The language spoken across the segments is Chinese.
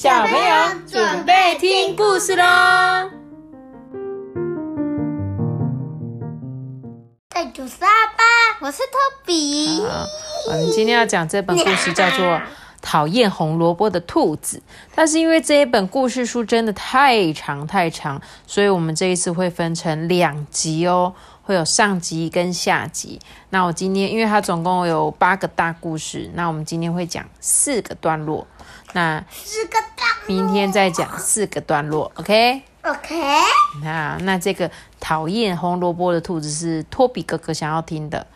小朋友准备听故事喽！在九十二班，我是托比。好，我们今天要讲这本故事叫做《讨厌红萝卜的兔子》，但是因为这一本故事书真的太长太长，所以我们这一次会分成两集哦，会有上集跟下集。那我今天因为它总共有八个大故事，那我们今天会讲四个段落，那四个大。明天再讲四个段落，OK？OK，那那这个讨厌红萝卜的兔子是托比哥哥想要听的，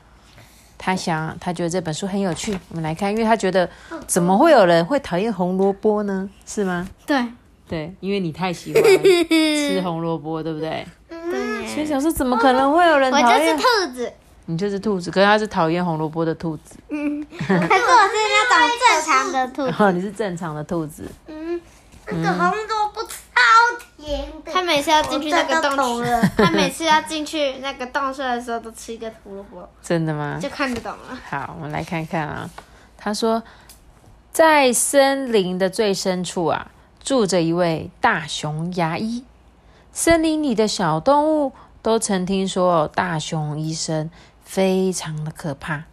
他想他觉得这本书很有趣，我们来看，因为他觉得怎么会有人会讨厌红萝卜呢？是吗？对，对，因为你太喜欢吃红萝卜，对不对？对所以想说怎么可能会有人我就是讨厌？兔子，你就是兔子，可是他是讨厌红萝卜的兔子，嗯 可是我是那种正常的兔子。你是正常的兔子，嗯，那个红萝卜超甜的。他每次要进去那个我真的懂洞了，他每次要进去那个洞穴的时候，都吃一个胡萝卜，真的吗？就看得懂了。好，我们来看看啊。他说，在森林的最深处啊，住着一位大熊牙医。森林里的小动物都曾听说大熊医生非常的可怕。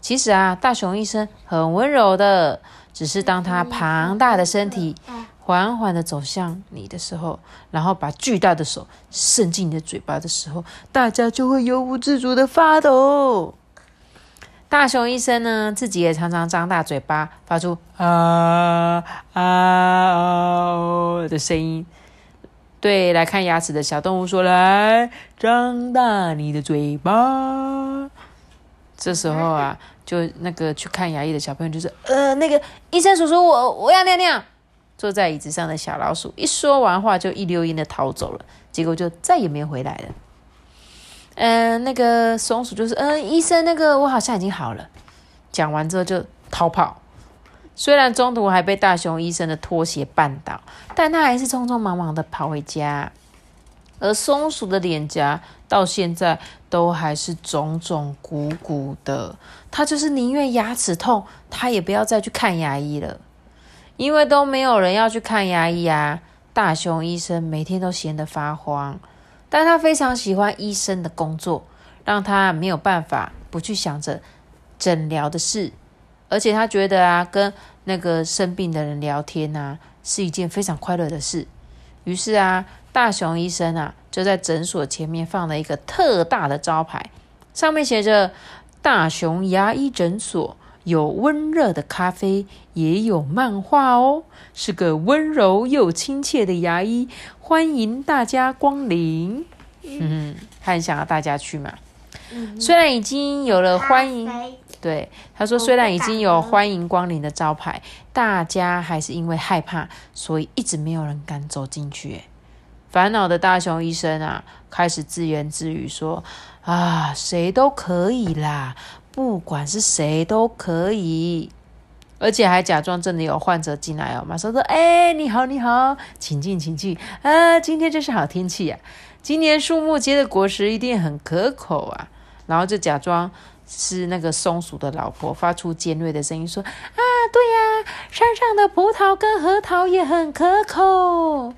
其实啊，大熊医生很温柔的，只是当他庞大的身体缓缓的走向你的时候，然后把巨大的手伸进你的嘴巴的时候，大家就会由不自主的发抖。大熊医生呢，自己也常常张大嘴巴，发出啊啊哦的声音，对来看牙齿的小动物说：“来，张大你的嘴巴。”这时候啊，就那个去看牙医的小朋友就说：“呃，那个医生叔叔，我我要尿尿。”坐在椅子上的小老鼠一说完话，就一溜烟的逃走了，结果就再也没有回来了。嗯、那个松鼠就是，嗯、医生，那个我好像已经好了。讲完之后就逃跑，虽然中途还被大熊医生的拖鞋绊倒，但他还是匆匆忙忙的跑回家。而松鼠的脸颊到现在都还是肿肿鼓鼓的，他就是宁愿牙齿痛，他也不要再去看牙医了，因为都没有人要去看牙医啊。大熊医生每天都闲得发慌。但他非常喜欢医生的工作，让他没有办法不去想着诊疗的事，而且他觉得啊，跟那个生病的人聊天啊，是一件非常快乐的事。于是啊，大熊医生啊，就在诊所前面放了一个特大的招牌，上面写着“大熊牙医诊所”，有温热的咖啡，也有漫画哦，是个温柔又亲切的牙医，欢迎大家光临。嗯，他很想要大家去嘛。虽然已经有了欢迎，对他说，虽然已经有欢迎光临的招牌，大家还是因为害怕，所以一直没有人敢走进去。哎烦恼的大熊医生啊，开始自言自语说：“啊，谁都可以啦，不管是谁都可以。”而且还假装真的有患者进来哦，马上说：“哎，你好，你好，请进，请进。啊，今天真是好天气呀、今年树木结的果实一定很可口啊。”然后就假装是那个松鼠的老婆，发出尖锐的声音说：“啊，对呀、山上的葡萄跟核桃也很可口。”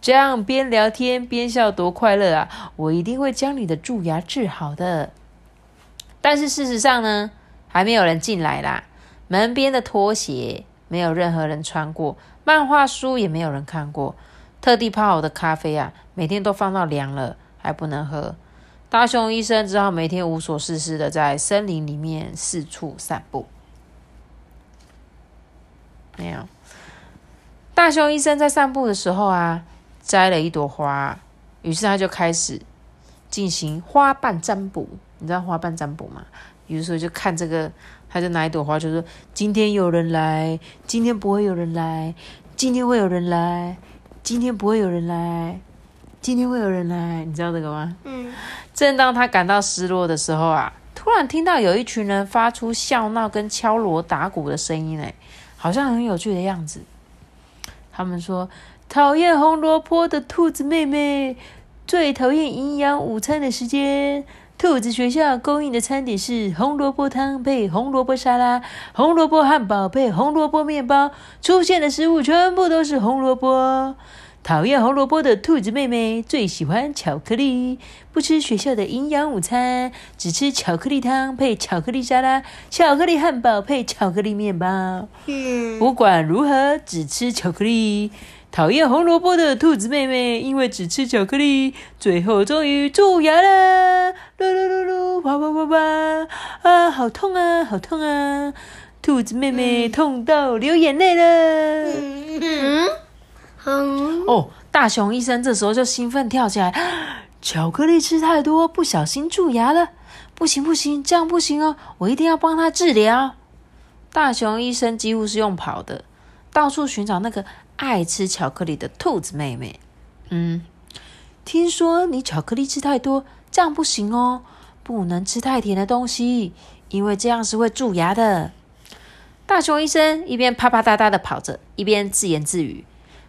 这样边聊天边笑多快乐啊！我一定会将你的蛀牙治好的。但是事实上呢，还没有人进来啦。门边的拖鞋没有任何人穿过，漫画书也没有人看过。特地泡好的咖啡啊，每天都放到凉了，还不能喝。大熊医生只好每天无所事事的在森林里面四处散步。没有，大熊医生在散步的时候啊，摘了一朵花，于是他就开始进行花瓣占卜。你知道花瓣占卜吗？比如说，就看这个，他就拿一朵花，就说今天有人来，今天不会有人来，今天会有人来，今天不会有人来，今天会有人来。你知道这个吗？嗯，正当他感到失落的时候啊，突然听到有一群人发出笑闹跟敲锣打鼓的声音，哎，好像很有趣的样子。他们说：“讨厌红萝卜的兔子妹妹，最讨厌营养午餐的时间，兔子学校供应的餐点是红萝卜汤配红萝卜沙拉，红萝卜汉堡配红萝卜面包。出现的食物全部都是红萝卜。讨厌红萝卜的兔子妹妹最喜欢巧克力，不吃学校的营养午餐，只吃巧克力汤配巧克力沙拉，巧克力汉堡配巧克力面包。嗯，不管如何，只吃巧克力。讨厌红萝卜的兔子妹妹，因为只吃巧克力，最后终于蛀牙了。噜噜噜噜，啪啪啪啪，啊，好痛啊，好痛啊！兔子妹妹痛到流眼泪了。嗯，嗯，哦，大熊医生这时候就兴奋跳起来，巧克力吃太多，不小心蛀牙了。不行不行，这样不行哦，我一定要帮他治疗。大熊医生几乎是用跑的，到处寻找那个爱吃巧克力的兔子妹妹。嗯，听说你巧克力吃太多，这样不行哦，不能吃太甜的东西，因为这样是会蛀牙的。大熊医生一边啪啪嗒嗒的跑着，一边自言自语。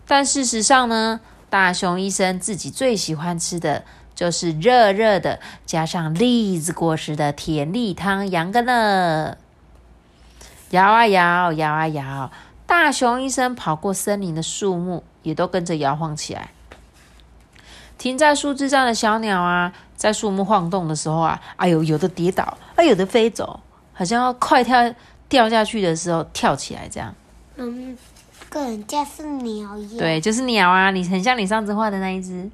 但事实上呢，大熊医生自己最喜欢吃的就是热热的加上栗子果实的甜栗汤羊羹了。摇啊摇，摇啊摇，大熊医生跑过森林的树木，也都跟着摇晃起来。停在树枝上的小鸟啊，在树木晃动的时候啊，哎呦，有的跌倒，啊，有的飞走，好像要快跳掉下去的时候跳起来这样。跟人家是鸟一样。，对，就是鸟啊，你很像你上次画的那一只，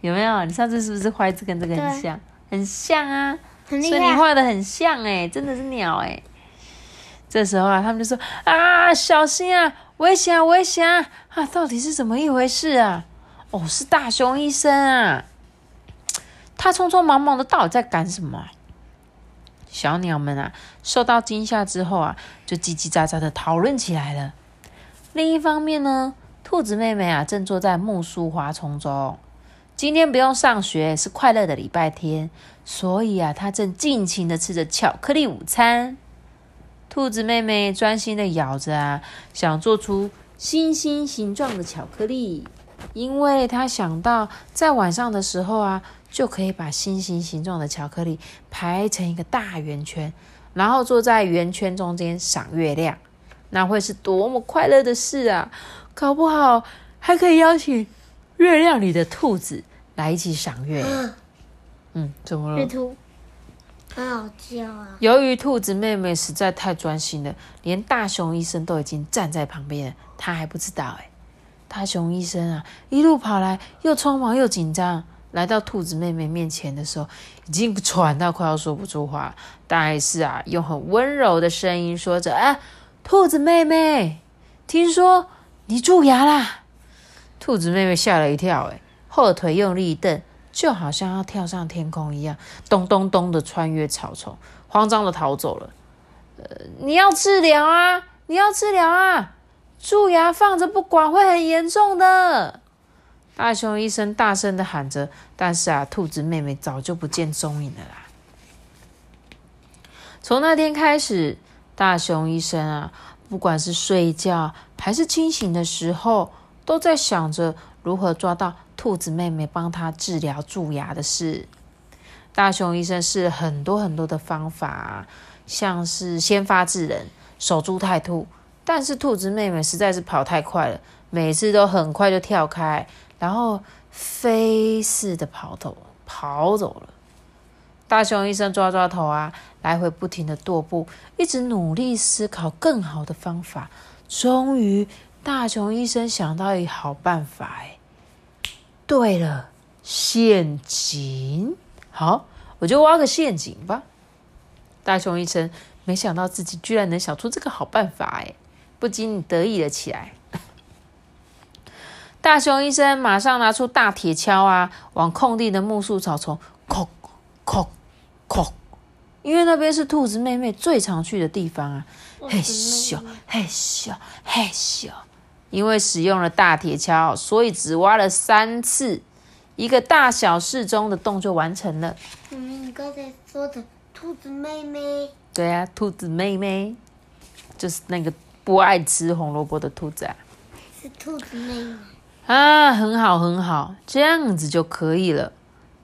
有没有？你上次是不是画一只跟这个很像？很像啊，所以你。画的很像哎、真的是鸟哎、这时候啊，他们就说啊，小心啊，危险啊，危险啊！啊，到底是怎么一回事啊？哦，是大熊医生啊，他匆匆忙忙的到底在干什么啊、小鸟们啊，受到惊吓之后啊，就叽叽喳喳的讨论起来了。另一方面呢，兔子妹妹啊，正坐在木梳花丛中。今天不用上学，是快乐的礼拜天，所以啊，她正尽情的吃着巧克力午餐。兔子妹妹专心的咬着啊，想做出星星形状的巧克力，因为她想到在晚上的时候啊，就可以把星星形状的巧克力排成一个大圆圈，然后坐在圆圈中间赏月亮。那会是多么快乐的事啊！搞不好还可以邀请月亮里的兔子来一起赏月。嗯，怎么了？月兔，很好叫啊。由于兔子妹妹实在太专心了，连大熊医生都已经站在旁边了，她还不知道哎。大熊医生啊，一路跑来，又匆忙又紧张。来到兔子妹妹面前的时候，已经喘到快要说不出话，但是啊，用很温柔的声音说着：“啊，兔子妹妹，听说你蛀牙啦！”兔子妹妹吓了一跳，哎，后腿用力一蹬，就好像要跳上天空一样，咚咚咚的穿越草丛，慌张的逃走了。呃，你要治疗啊！你要治疗啊！蛀牙放着不管会很严重的。大熊医生大声的喊着，但是啊，兔子妹妹早就不见踪影了啦。从那天开始，大熊医生啊，不管是睡觉还是清醒的时候，都在想着如何抓到兔子妹妹帮他治疗蛀牙的事。大熊医生试了很多很多的方法，像是先发制人、守株待兔，但是兔子妹妹实在是跑太快了，每次都很快就跳开，然后飞似的跑走跑走了。大熊医生抓抓头啊，来回不停的踱步，一直努力思考更好的方法。终于，大熊医生想到一个好办法，哎，对了，陷阱。好，我就挖个陷阱吧。大熊医生没想到自己居然能想出这个好办法，哎，不禁得意了起来。大熊医生马上拿出大铁锹啊，往空地的木树草丛叩叩叩，因为那边是兔子妹妹最常去的地方啊。嘿咻嘿咻嘿咻，因为使用了大铁锹，所以只挖了三次，一个大小适中的洞就完成了。嗯，你刚才说的兔子妹妹，对啊，兔子妹妹就是那个不爱吃红萝卜的兔子啊。是兔子妹妹。啊，很好很好，这样子就可以了。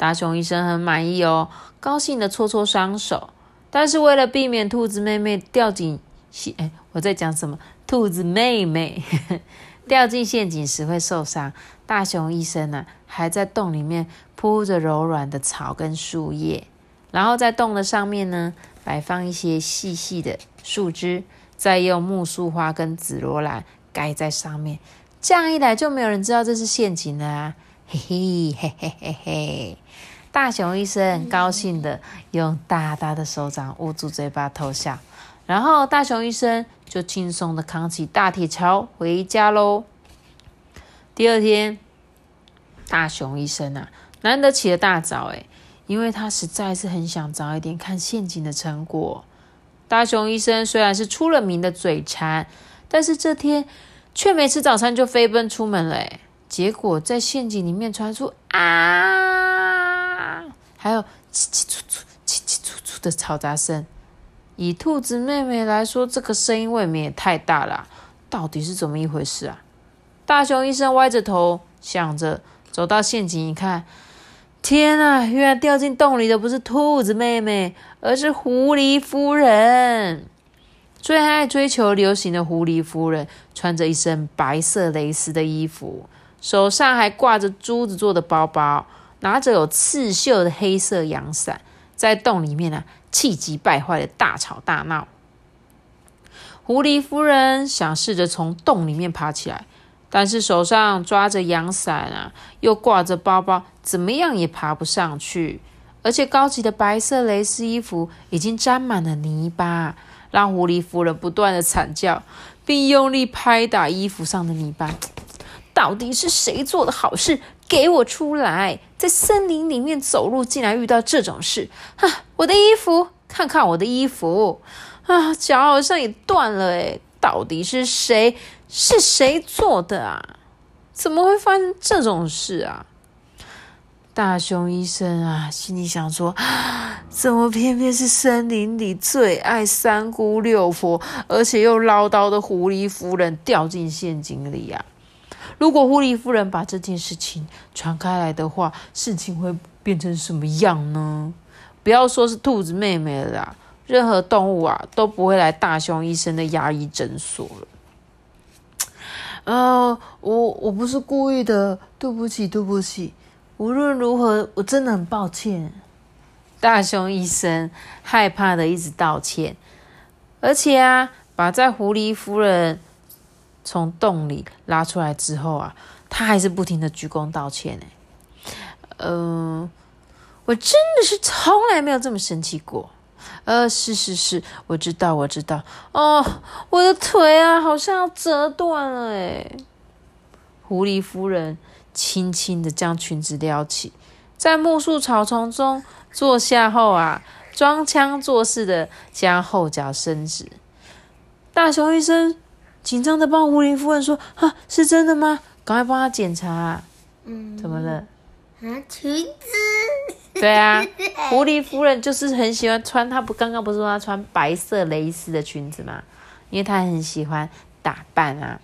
大熊医生很满意哦，高兴的搓搓双手。但是为了避免兔子妹妹掉进陷，哎，我在讲什么？兔子妹妹 掉进陷阱时会受伤。大熊医生呢，还在洞里面铺着柔软的草跟树叶，然后在洞的上面呢，摆放一些细细的树枝，再用木树花跟紫罗兰盖在上面。这样一来，就没有人知道这是陷阱了啊！嘿嘿嘿嘿嘿！大熊医生高兴的用大大的手掌捂住嘴巴偷笑，然后大熊医生就轻松的扛起大铁锹回家喽。第二天，大熊医生啊，难得起了大早，诶因为他实在是很想早一点看陷阱的成果。大熊医生虽然是出了名的嘴馋，但是这天。却没吃早餐就飞奔出门了，结果在陷阱里面传出啊，还有叽叽楚楚、叽叽楚楚的嘈杂声。以兔子妹妹来说，这个声音未免也太大了，到底是怎么一回事啊？大熊医生歪着头想着，走到陷阱一看，天啊，原来掉进洞里的不是兔子妹妹，而是狐狸夫人。最爱追求流行的狐狸夫人，穿着一身白色蕾丝的衣服，手上还挂着珠子做的包包，拿着有刺绣的黑色阳伞，在洞里面呢，气急败坏的大吵大闹。狐狸夫人想试着从洞里面爬起来，但是手上抓着阳伞啊，又挂着包包，怎么样也爬不上去，而且高级的白色蕾丝衣服已经沾满了泥巴。让狐狸夫人不断的惨叫，并用力拍打衣服上的泥巴。到底是谁做的好事？给我出来！在森林里面走路，竟然遇到这种事！啊，我的衣服，看看我的衣服！啊，脚好像也断了诶到底是谁？是谁做的啊？怎么会发生这种事啊？大熊医生啊，心里想说：怎么偏偏是森林里最爱三姑六婆，而且又唠叨的狐狸夫人掉进陷阱里呀？如果狐狸夫人把这件事情传开来的话，事情会变成什么样呢？不要说是兔子妹妹了啦，任何动物啊都不会来大熊医生的牙医诊所了。呃，我我不是故意的，对不起，对不起。无论如何，我真的很抱歉。大熊医生害怕的一直道歉，而且啊，把在狐狸夫人从洞里拉出来之后啊，他还是不停的鞠躬道歉。呢。嗯，我真的是从来没有这么生气过。呃，是是是，我知道，我知道。哦，我的腿啊，好像要折断了哎。狐狸夫人。轻轻的将裙子撩起，在木树草丛中坐下后啊，装腔作势的将后脚伸直。大熊医生紧张的帮狐狸夫人说：“哈，是真的吗？赶快帮他检查。”嗯，怎么了？啊，裙子。对啊，狐狸夫人就是很喜欢穿，她不刚刚不是说她穿白色蕾丝的裙子吗？因为她很喜欢打扮啊。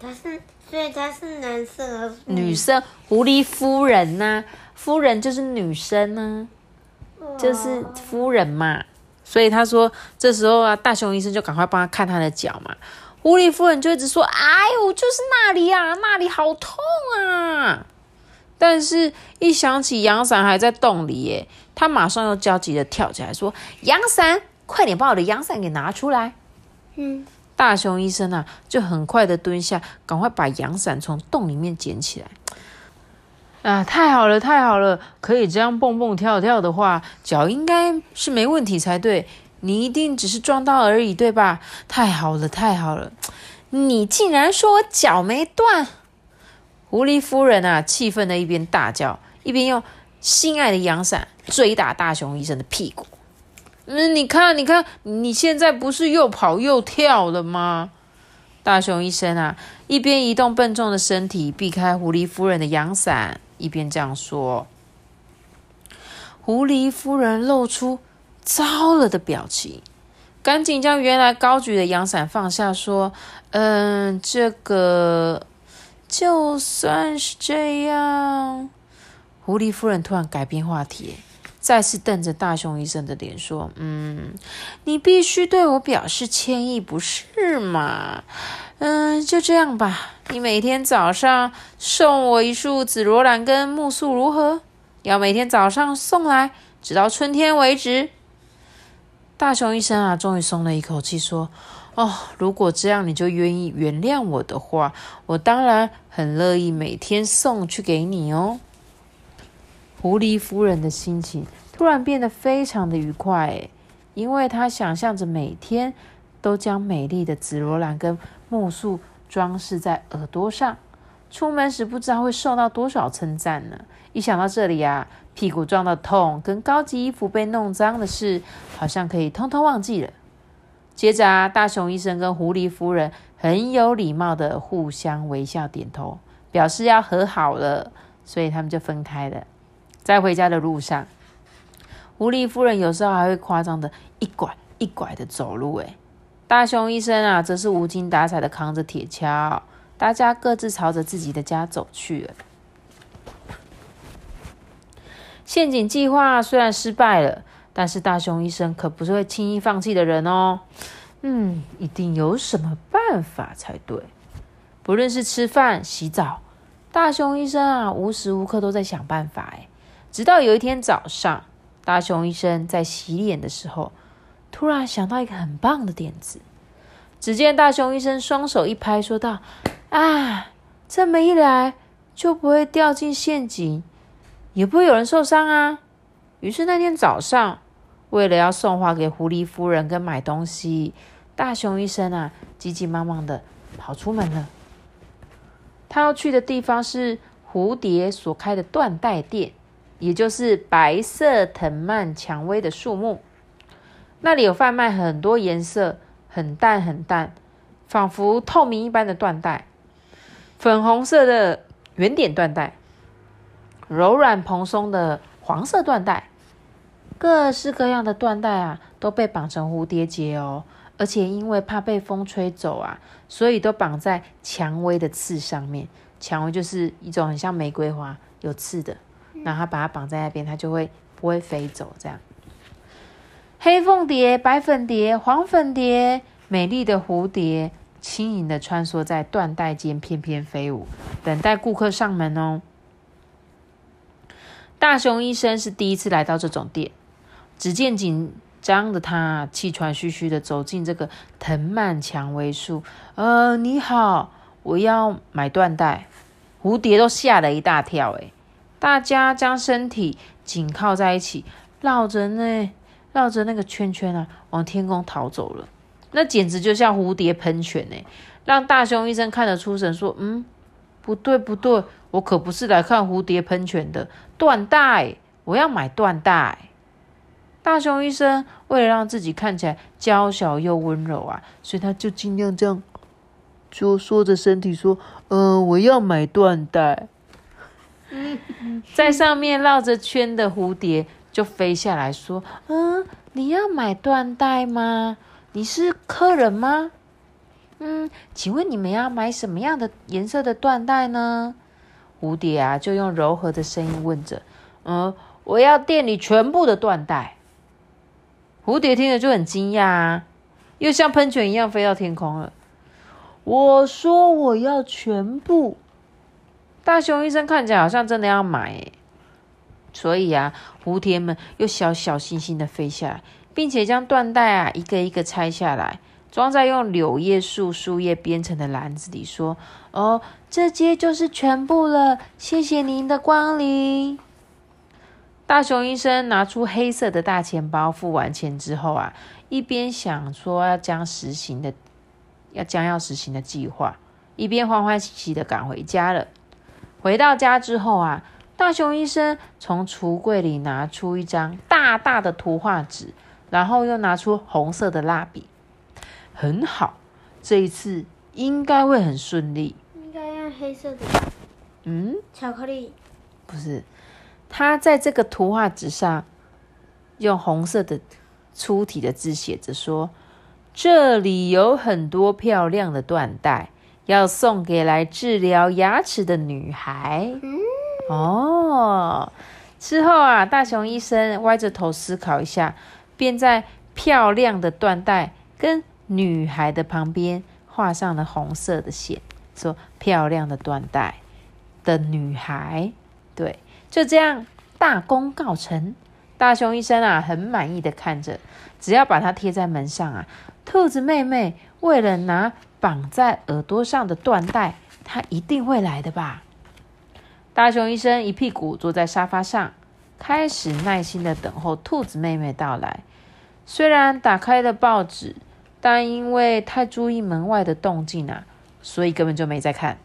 她是。所以她是男生和，女生狐狸夫人呐，夫人就是女生呢，就是夫人嘛。所以他说这时候啊，大熊医生就赶快帮他看他的脚嘛。狐狸夫人就一直说：“哎呦，就是那里啊，那里好痛啊！”但是，一想起阳伞还在洞里，耶，他马上又焦急的跳起来说：“阳伞，快点把我的阳伞给拿出来！”嗯。大熊医生啊，就很快的蹲下，赶快把阳伞从洞里面捡起来。啊，太好了，太好了！可以这样蹦蹦跳跳的话，脚应该是没问题才对。你一定只是撞到而已，对吧？太好了，太好了！你竟然说我脚没断！狐狸夫人啊，气愤的一边大叫，一边用心爱的阳伞追打大熊医生的屁股。嗯，你看，你看，你现在不是又跑又跳了吗？大熊医生啊，一边移动笨重的身体避开狐狸夫人的阳伞，一边这样说。狐狸夫人露出糟了的表情，赶紧将原来高举的阳伞放下，说：“嗯，这个就算是这样。”狐狸夫人突然改变话题，再次瞪着大熊医生的脸说：“嗯，你必须对我表示歉意，不是吗？嗯，就这样吧。你每天早上送我一束紫罗兰跟木素，如何？要每天早上送来，直到春天为止。”大熊医生啊，终于松了一口气，说：“哦，如果这样你就愿意原谅我的话，我当然很乐意每天送去给你哦。”狐狸夫人的心情突然变得非常的愉快，因为她想象着每天都将美丽的紫罗兰跟木素装饰在耳朵上，出门时不知道会受到多少称赞呢。一想到这里啊，屁股撞到痛跟高级衣服被弄脏的事，好像可以通通忘记了。接着啊，大熊医生跟狐狸夫人很有礼貌的互相微笑点头，表示要和好了，所以他们就分开了。在回家的路上，狐狸夫人有时候还会夸张的一拐一拐的走路，诶大熊医生啊，则是无精打采的扛着铁锹，大家各自朝着自己的家走去了。陷阱计划虽然失败了，但是大熊医生可不是会轻易放弃的人哦。嗯，一定有什么办法才对。不论是吃饭、洗澡，大熊医生啊，无时无刻都在想办法。哎，直到有一天早上，大熊医生在洗脸的时候，突然想到一个很棒的点子。只见大熊医生双手一拍，说道：“啊，这么一来，就不会掉进陷阱。”也不会有人受伤啊。于是那天早上，为了要送花给狐狸夫人跟买东西，大熊医生啊，急急忙忙的跑出门了。他要去的地方是蝴蝶所开的缎带店，也就是白色藤蔓蔷薇的树木。那里有贩卖很多颜色很淡很淡，仿佛透明一般的缎带，粉红色的圆点缎带。柔软蓬松的黄色缎带，各式各样的缎带啊，都被绑成蝴蝶结哦。而且因为怕被风吹走啊，所以都绑在蔷薇的刺上面。蔷薇就是一种很像玫瑰花，有刺的。然后把它绑在那边，它就会不会飞走。这样，黑凤蝶、白粉蝶、黄粉蝶，美丽的蝴蝶，轻盈的穿梭在缎带间，翩翩飞舞，等待顾客上门哦。大熊医生是第一次来到这种店，只见紧张的他气喘吁吁的走进这个藤蔓蔷薇树。呃，你好，我要买缎带。蝴蝶都吓了一大跳，诶大家将身体紧靠在一起，绕着那绕着那个圈圈啊，往天空逃走了。那简直就像蝴蝶喷泉呢，让大熊医生看得出神，说：“嗯，不对，不对。”我可不是来看蝴蝶喷泉的缎带，我要买缎带。大熊医生为了让自己看起来娇小又温柔啊，所以他就尽量这样，就缩着身体说：“嗯，我要买缎带。”在上面绕着圈的蝴蝶就飞下来说：“嗯，你要买缎带吗？你是客人吗？嗯，请问你们要买什么样的颜色的缎带呢？”蝴蝶啊，就用柔和的声音问着：“嗯，我要店里全部的缎带。”蝴蝶听了就很惊讶啊，又像喷泉一样飞到天空了。我说：“我要全部。”大熊医生看起来好像真的要买，所以啊，蝴蝶们又小小心心的飞下来，并且将缎带啊一个一个拆下来。装在用柳叶树树叶编成的篮子里，说：“哦，这些就是全部了，谢谢您的光临。”大熊医生拿出黑色的大钱包，付完钱之后啊，一边想说要将实行的要将要实行的计划，一边欢欢喜喜的赶回家了。回到家之后啊，大熊医生从橱柜里拿出一张大大的图画纸，然后又拿出红色的蜡笔。很好，这一次应该会很顺利。应该用黑色的。嗯？巧克力？不是，他在这个图画纸上用红色的粗体的字写着说：“这里有很多漂亮的缎带，要送给来治疗牙齿的女孩。”哦，之后啊，大熊医生歪着头思考一下，便在漂亮的缎带跟女孩的旁边画上了红色的线，说漂亮的缎带的女孩，对，就这样大功告成。大熊医生啊，很满意的看着，只要把它贴在门上啊，兔子妹妹为了拿绑在耳朵上的缎带，她一定会来的吧。大熊医生一屁股坐在沙发上，开始耐心的等候兔子妹妹到来。虽然打开了报纸，但因为太注意门外的动静啊，所以根本就没在看。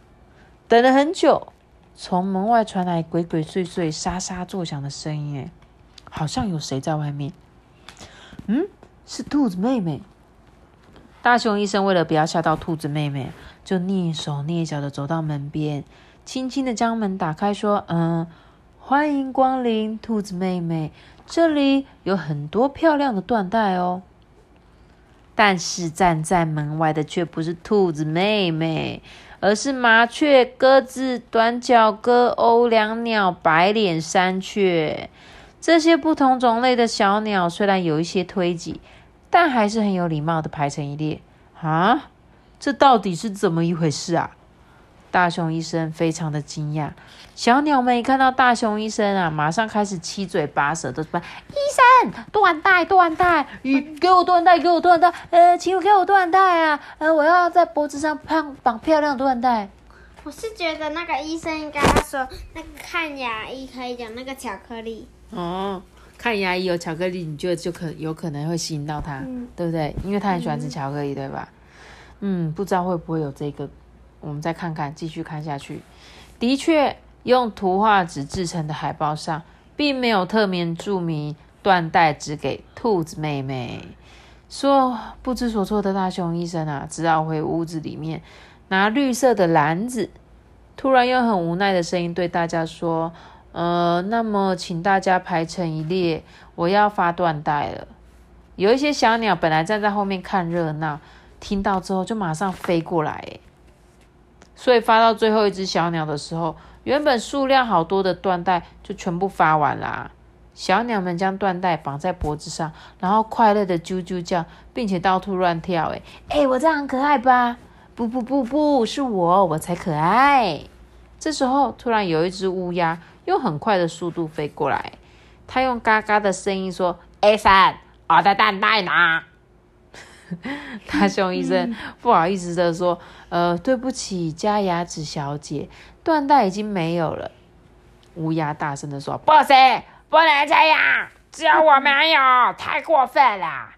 等了很久，从门外传来鬼鬼祟祟、沙沙作响的声音，哎，好像有谁在外面。嗯，是兔子妹妹。大熊医生为了不要吓到兔子妹妹，就蹑手蹑脚的走到门边。轻轻的将门打开，说：“嗯，欢迎光临，兔子妹妹，这里有很多漂亮的缎带哦。”但是站在门外的却不是兔子妹妹，而是麻雀、鸽子、短脚鸽、欧良鸟、白脸山雀。这些不同种类的小鸟虽然有一些推挤，但还是很有礼貌的排成一列。啊，这到底是怎么一回事啊？大熊医生非常的惊讶，小鸟们一看到大熊医生啊，马上开始七嘴八舌的说：“医生，断带，断带，你，给我断带，给我断带，呃，请给我断带啊，呃，我要在脖子上绑绑漂亮缎带。”我是觉得那个医生应该说，那个看牙医可以讲那个巧克力。哦，看牙医有巧克力，你觉得就可有可能会吸引到他，对不对？因为他很喜欢吃巧克力，对吧？嗯，不知道会不会有这个。我们再看看，继续看下去。的确，用图画纸制成的海报上，并没有特别注明缎带只给兔子妹妹。说不知所措的大熊医生啊，只好回屋子里面拿绿色的篮子。突然用很无奈的声音对大家说：“呃，那么请大家排成一列，我要发缎带了。”有一些小鸟本来站在后面看热闹，听到之后就马上飞过来，所以发到最后一只小鸟的时候，原本数量好多的缎带就全部发完啦。小鸟们将缎带绑在脖子上，然后快乐的啾啾叫，并且到处乱跳。哎哎，我这样很可爱吧？不不不不，是我，我才可爱。这时候，突然有一只乌鸦用很快的速度飞过来，它用嘎嘎的声音说：“A 三，我的缎带呢？”大熊医生不好意思的说：“呃，对不起，加牙齿小姐，缎带已经没有了。”乌鸦大声的说：“不行，不能这样，只有我没有，太过分了！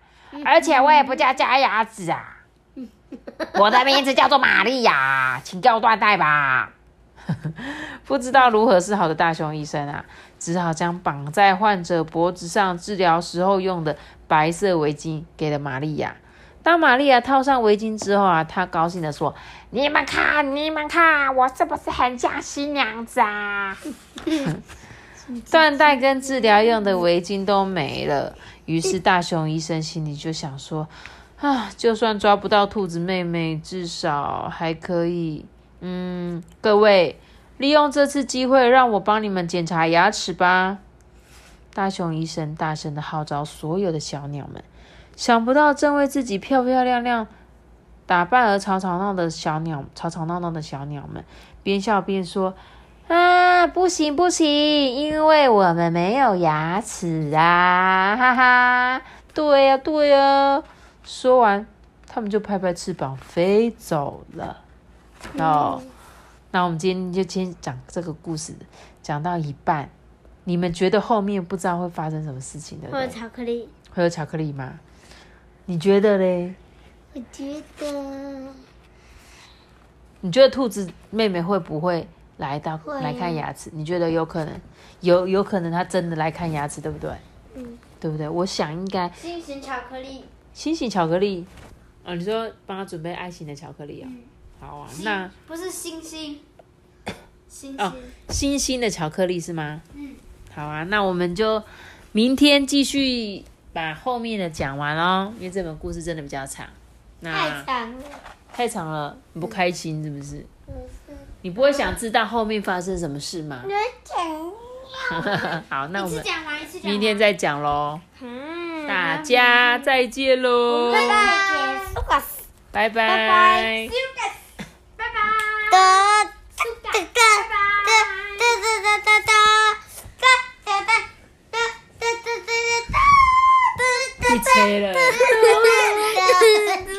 而且我也不叫加牙齿啊，我的名字叫做玛利亚，请给我缎带吧。”不知道如何是好的大熊医生啊，只好将绑在患者脖子上治疗时候用的白色围巾给了玛利亚。当玛利亚套上围巾之后啊，她高兴的说：“你们看，你们看，我是不是很像新娘子啊？” 缎带跟治疗用的围巾都没了，于是大熊医生心里就想说：“啊，就算抓不到兔子妹妹，至少还可以……嗯，各位，利用这次机会，让我帮你们检查牙齿吧。”大熊医生大声的号召所有的小鸟们。想不到，正为自己漂漂亮亮打扮而吵吵闹的小鸟，吵吵闹闹的小鸟们，边笑边说：“啊，不行不行，因为我们没有牙齿啊！”哈哈，对呀对呀。说完，他们就拍拍翅膀飞走了。哦，那我们今天就先讲这个故事，讲到一半，你们觉得后面不知道会发生什么事情的？会有巧克力？会有巧克力吗？你觉得嘞？我觉得，你觉得兔子妹妹会不会来到会来看牙齿？你觉得有可能？有有可能她真的来看牙齿，对不对？嗯，对不对？我想应该心形巧克力。心形巧克力啊，你说帮她准备爱心的巧克力啊？嗯好啊，那不是星星，星哦星。星星的巧克力是吗？嗯，好啊，那我们就明天继续把后面的讲完哦，因为这本故事真的比较长。那太长了。太长了，你不开心是不是？不是你不会想知道后面发生什么事吗？有点 好，那我们。明天再讲喽。嗯，大家再见喽，拜拜，拜拜。拜拜，拜拜，Ranchera.